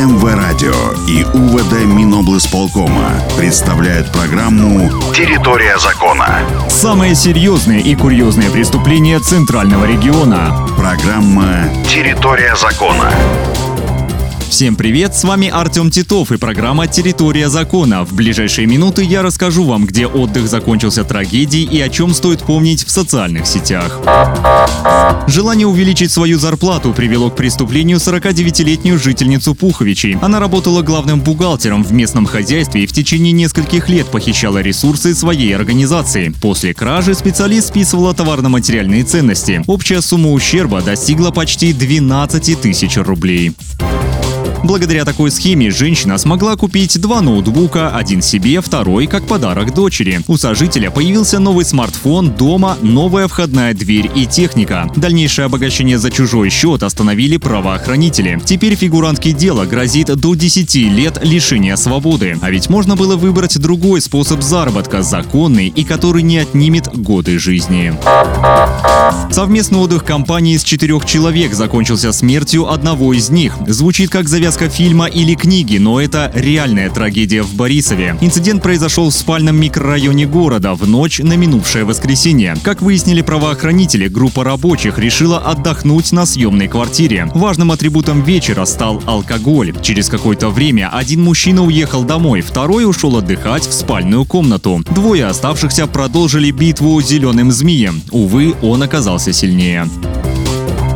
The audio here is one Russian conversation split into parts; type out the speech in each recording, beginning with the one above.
МВ-радио и УВД Миноблсполкома представляют программу «Территория закона». Самые серьезные и курьезные преступления Центрального региона. Программа «Территория закона». Всем привет, с вами Артем Титов и программа «Территория закона». В ближайшие минуты я расскажу вам, где отдых закончился трагедией и о чем стоит помнить в социальных сетях. Желание увеличить свою зарплату привело к преступлению 49-летнюю жительницу Пуховичей. Она работала главным бухгалтером в местном хозяйстве и в течение нескольких лет похищала ресурсы своей организации. После кражи специалист списывала товарно-материальные ценности. Общая сумма ущерба достигла почти 12 тысяч рублей. Благодаря такой схеме женщина смогла купить два ноутбука, один себе, второй как подарок дочери. У сожителя появился новый смартфон, дома новая входная дверь и техника. Дальнейшее обогащение за чужой счет остановили правоохранители. Теперь фигурантке дела грозит до 10 лет лишения свободы. А ведь можно было выбрать другой способ заработка, законный и который не отнимет годы жизни. Совместный отдых компании из четырех человек закончился смертью одного из них. Звучит как завязка связка фильма или книги, но это реальная трагедия в Борисове. Инцидент произошел в спальном микрорайоне города в ночь на минувшее воскресенье. Как выяснили правоохранители, группа рабочих решила отдохнуть на съемной квартире. Важным атрибутом вечера стал алкоголь. Через какое-то время один мужчина уехал домой, второй ушел отдыхать в спальную комнату. Двое оставшихся продолжили битву зеленым змеем. Увы, он оказался сильнее.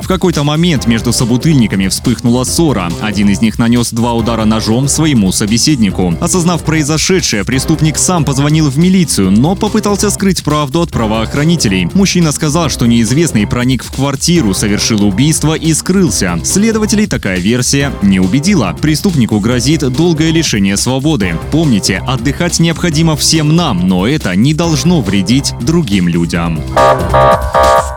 В какой-то момент между собутыльниками вспыхнула ссора. Один из них нанес два удара ножом своему собеседнику. Осознав произошедшее, преступник сам позвонил в милицию, но попытался скрыть правду от правоохранителей. Мужчина сказал, что неизвестный проник в квартиру, совершил убийство и скрылся. Следователей такая версия не убедила. Преступнику грозит долгое лишение свободы. Помните, отдыхать необходимо всем нам, но это не должно вредить другим людям.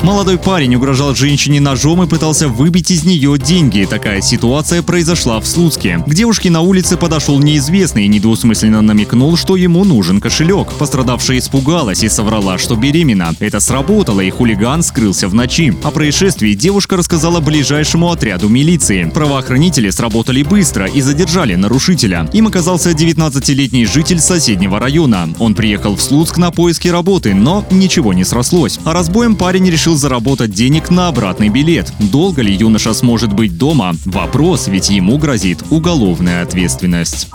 Молодой парень угрожал женщине ножом и пытался выбить из нее деньги. Такая ситуация произошла в Слуцке. К девушке на улице подошел неизвестный и недвусмысленно намекнул, что ему нужен кошелек. Пострадавшая испугалась и соврала, что беременна. Это сработало, и хулиган скрылся в ночи. О происшествии девушка рассказала ближайшему отряду милиции. Правоохранители сработали быстро и задержали нарушителя. Им оказался 19-летний житель соседнего района. Он приехал в Слуцк на поиски работы, но ничего не срослось. А разбоем парень решил заработать денег на обратный билет. Долго ли юноша сможет быть дома? Вопрос, ведь ему грозит уголовная ответственность.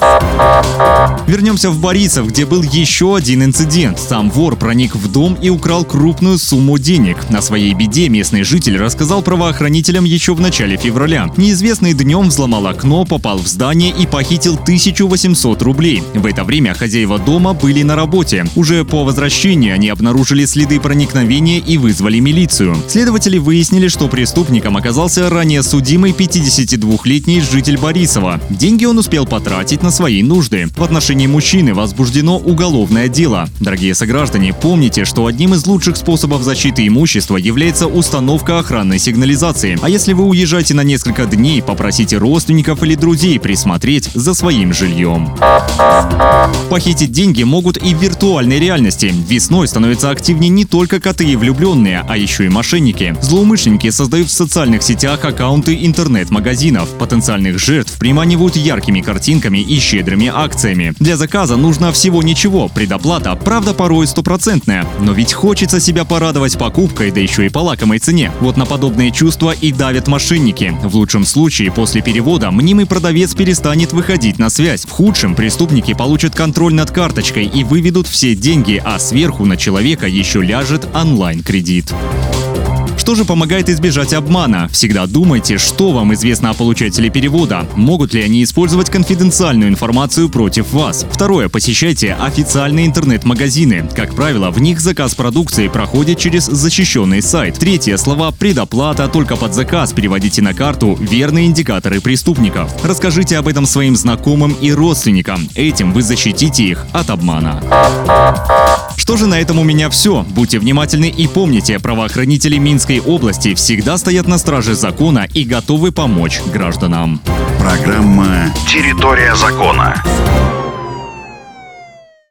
Вернемся в Борисов, где был еще один инцидент. Сам вор проник в дом и украл крупную сумму денег. На своей беде местный житель рассказал правоохранителям еще в начале февраля. Неизвестный днем взломал окно, попал в здание и похитил 1800 рублей. В это время хозяева дома были на работе. Уже по возвращении они обнаружили следы проникновения и вызвали милицию. Следователи выяснили, что преступником оказался ранее судимый 52-летний житель Борисова. Деньги он успел потратить на свои нужды. В отношении мужчины возбуждено уголовное дело. Дорогие сограждане, помните, что одним из лучших способов защиты имущества является установка охранной сигнализации. А если вы уезжаете на несколько дней, попросите родственников или друзей присмотреть за своим жильем. Похитить деньги могут и в виртуальной реальности. Весной становятся активнее не только коты и влюбленные, а еще и мошенники. Злоумышленники создают в социальных сетях аккаунты интернет-магазинов. Потенциальных жертв приманивают яркими картинками и щедрыми акциями. Для заказа нужно всего ничего, предоплата, правда, порой стопроцентная. Но ведь хочется себя порадовать покупкой, да еще и по лакомой цене. Вот на подобные чувства и давят мошенники. В лучшем случае, после перевода, мнимый продавец перестанет выходить на связь. В худшем преступники получат контроль над карточкой и выведут все деньги, а сверху на человека еще ляжет онлайн-кредит. Что же помогает избежать обмана? Всегда думайте, что вам известно о получателе перевода. Могут ли они использовать конфиденциальную информацию против вас? Второе. Посещайте официальные интернет-магазины. Как правило, в них заказ продукции проходит через защищенный сайт. Третье. Слова «предоплата», «только под заказ» переводите на карту верные индикаторы преступников. Расскажите об этом своим знакомым и родственникам. Этим вы защитите их от обмана. Что же на этом у меня все. Будьте внимательны и помните, правоохранители Минской области всегда стоят на страже закона и готовы помочь гражданам. Программа «Территория закона».